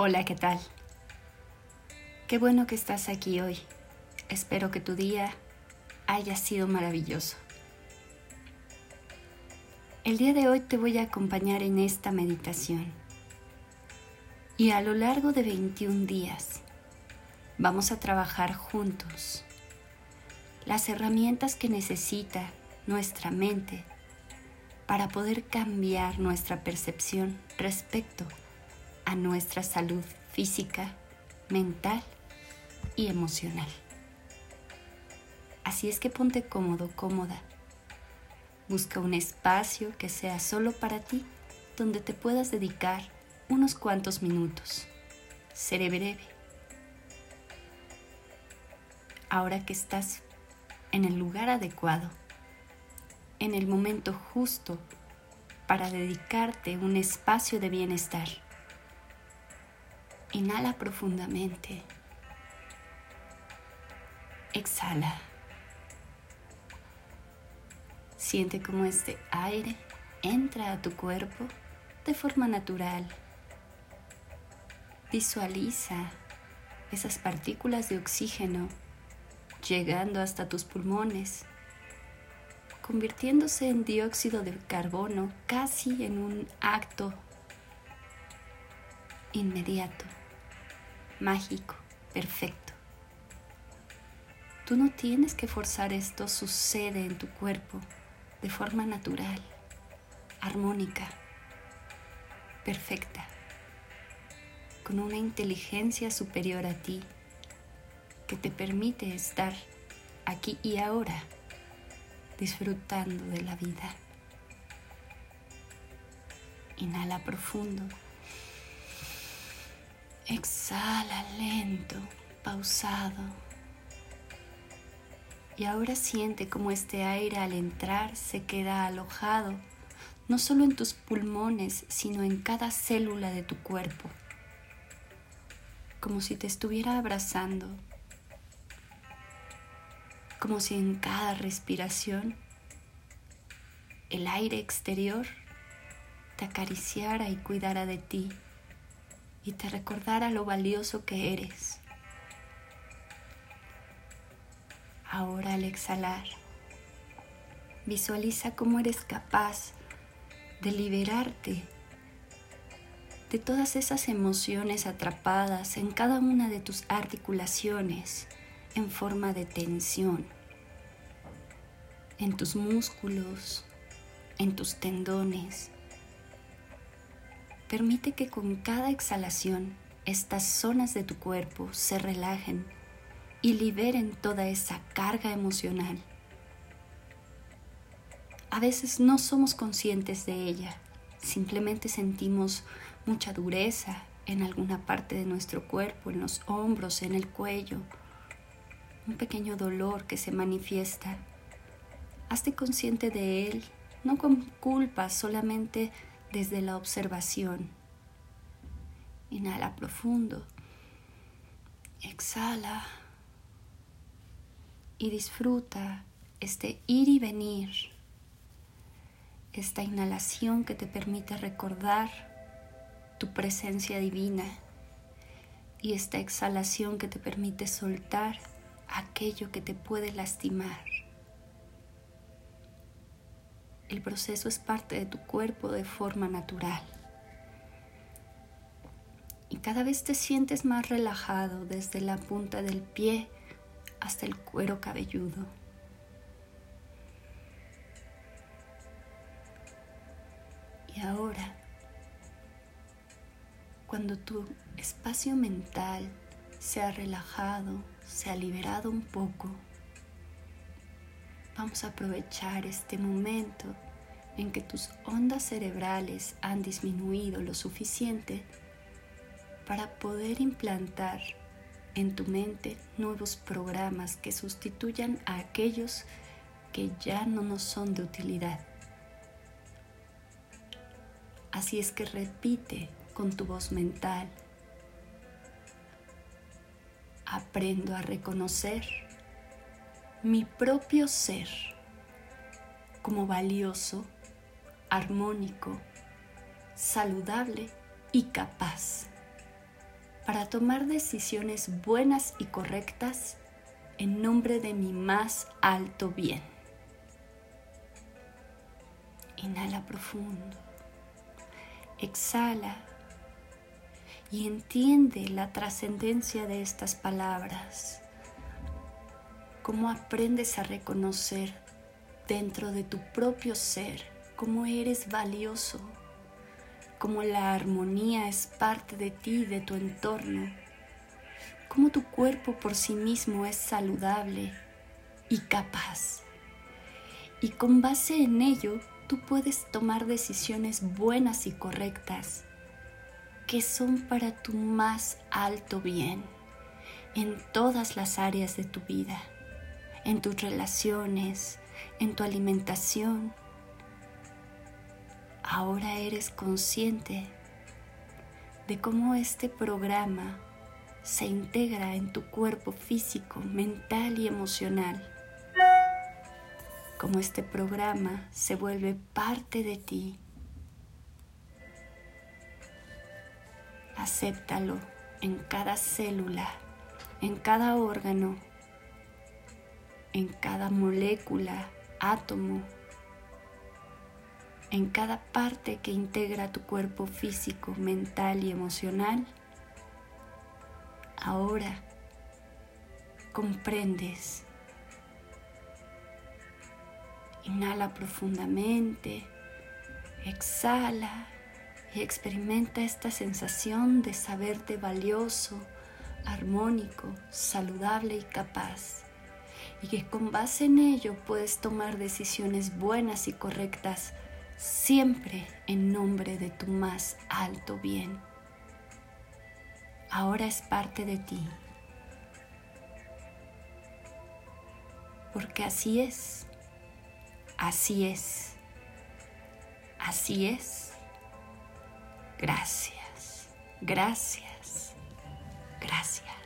Hola, ¿qué tal? Qué bueno que estás aquí hoy. Espero que tu día haya sido maravilloso. El día de hoy te voy a acompañar en esta meditación. Y a lo largo de 21 días vamos a trabajar juntos las herramientas que necesita nuestra mente para poder cambiar nuestra percepción respecto a nuestra salud física, mental y emocional. Así es que ponte cómodo, cómoda. Busca un espacio que sea solo para ti, donde te puedas dedicar unos cuantos minutos. Seré breve. Ahora que estás en el lugar adecuado, en el momento justo para dedicarte un espacio de bienestar. Inhala profundamente. Exhala. Siente cómo este aire entra a tu cuerpo de forma natural. Visualiza esas partículas de oxígeno llegando hasta tus pulmones convirtiéndose en dióxido de carbono casi en un acto inmediato, mágico, perfecto. Tú no tienes que forzar esto, sucede en tu cuerpo de forma natural, armónica, perfecta, con una inteligencia superior a ti que te permite estar aquí y ahora disfrutando de la vida. Inhala profundo. Exhala lento, pausado. Y ahora siente como este aire al entrar se queda alojado, no solo en tus pulmones, sino en cada célula de tu cuerpo, como si te estuviera abrazando. Como si en cada respiración el aire exterior te acariciara y cuidara de ti y te recordara lo valioso que eres. Ahora al exhalar, visualiza cómo eres capaz de liberarte de todas esas emociones atrapadas en cada una de tus articulaciones en forma de tensión en tus músculos, en tus tendones. Permite que con cada exhalación estas zonas de tu cuerpo se relajen y liberen toda esa carga emocional. A veces no somos conscientes de ella, simplemente sentimos mucha dureza en alguna parte de nuestro cuerpo, en los hombros, en el cuello, un pequeño dolor que se manifiesta. Hazte consciente de él, no con culpa, solamente desde la observación. Inhala profundo. Exhala. Y disfruta este ir y venir. Esta inhalación que te permite recordar tu presencia divina. Y esta exhalación que te permite soltar aquello que te puede lastimar. El proceso es parte de tu cuerpo de forma natural. Y cada vez te sientes más relajado desde la punta del pie hasta el cuero cabelludo. Y ahora, cuando tu espacio mental se ha relajado, se ha liberado un poco, vamos a aprovechar este momento en que tus ondas cerebrales han disminuido lo suficiente para poder implantar en tu mente nuevos programas que sustituyan a aquellos que ya no nos son de utilidad. Así es que repite con tu voz mental aprendo a reconocer mi propio ser como valioso, armónico, saludable y capaz. para tomar decisiones buenas y correctas en nombre de mi más alto bien. Inhala profundo. Exhala y entiende la trascendencia de estas palabras. Cómo aprendes a reconocer dentro de tu propio ser cómo eres valioso, cómo la armonía es parte de ti, de tu entorno, cómo tu cuerpo por sí mismo es saludable y capaz. Y con base en ello, tú puedes tomar decisiones buenas y correctas que son para tu más alto bien en todas las áreas de tu vida, en tus relaciones, en tu alimentación. Ahora eres consciente de cómo este programa se integra en tu cuerpo físico, mental y emocional. Cómo este programa se vuelve parte de ti. Acéptalo en cada célula, en cada órgano, en cada molécula, átomo, en cada parte que integra tu cuerpo físico, mental y emocional. Ahora comprendes. Inhala profundamente, exhala y experimenta esta sensación de saberte valioso, armónico, saludable y capaz. Y que con base en ello puedes tomar decisiones buenas y correctas siempre en nombre de tu más alto bien ahora es parte de ti. Porque así es, así es, así es. Gracias, gracias, gracias.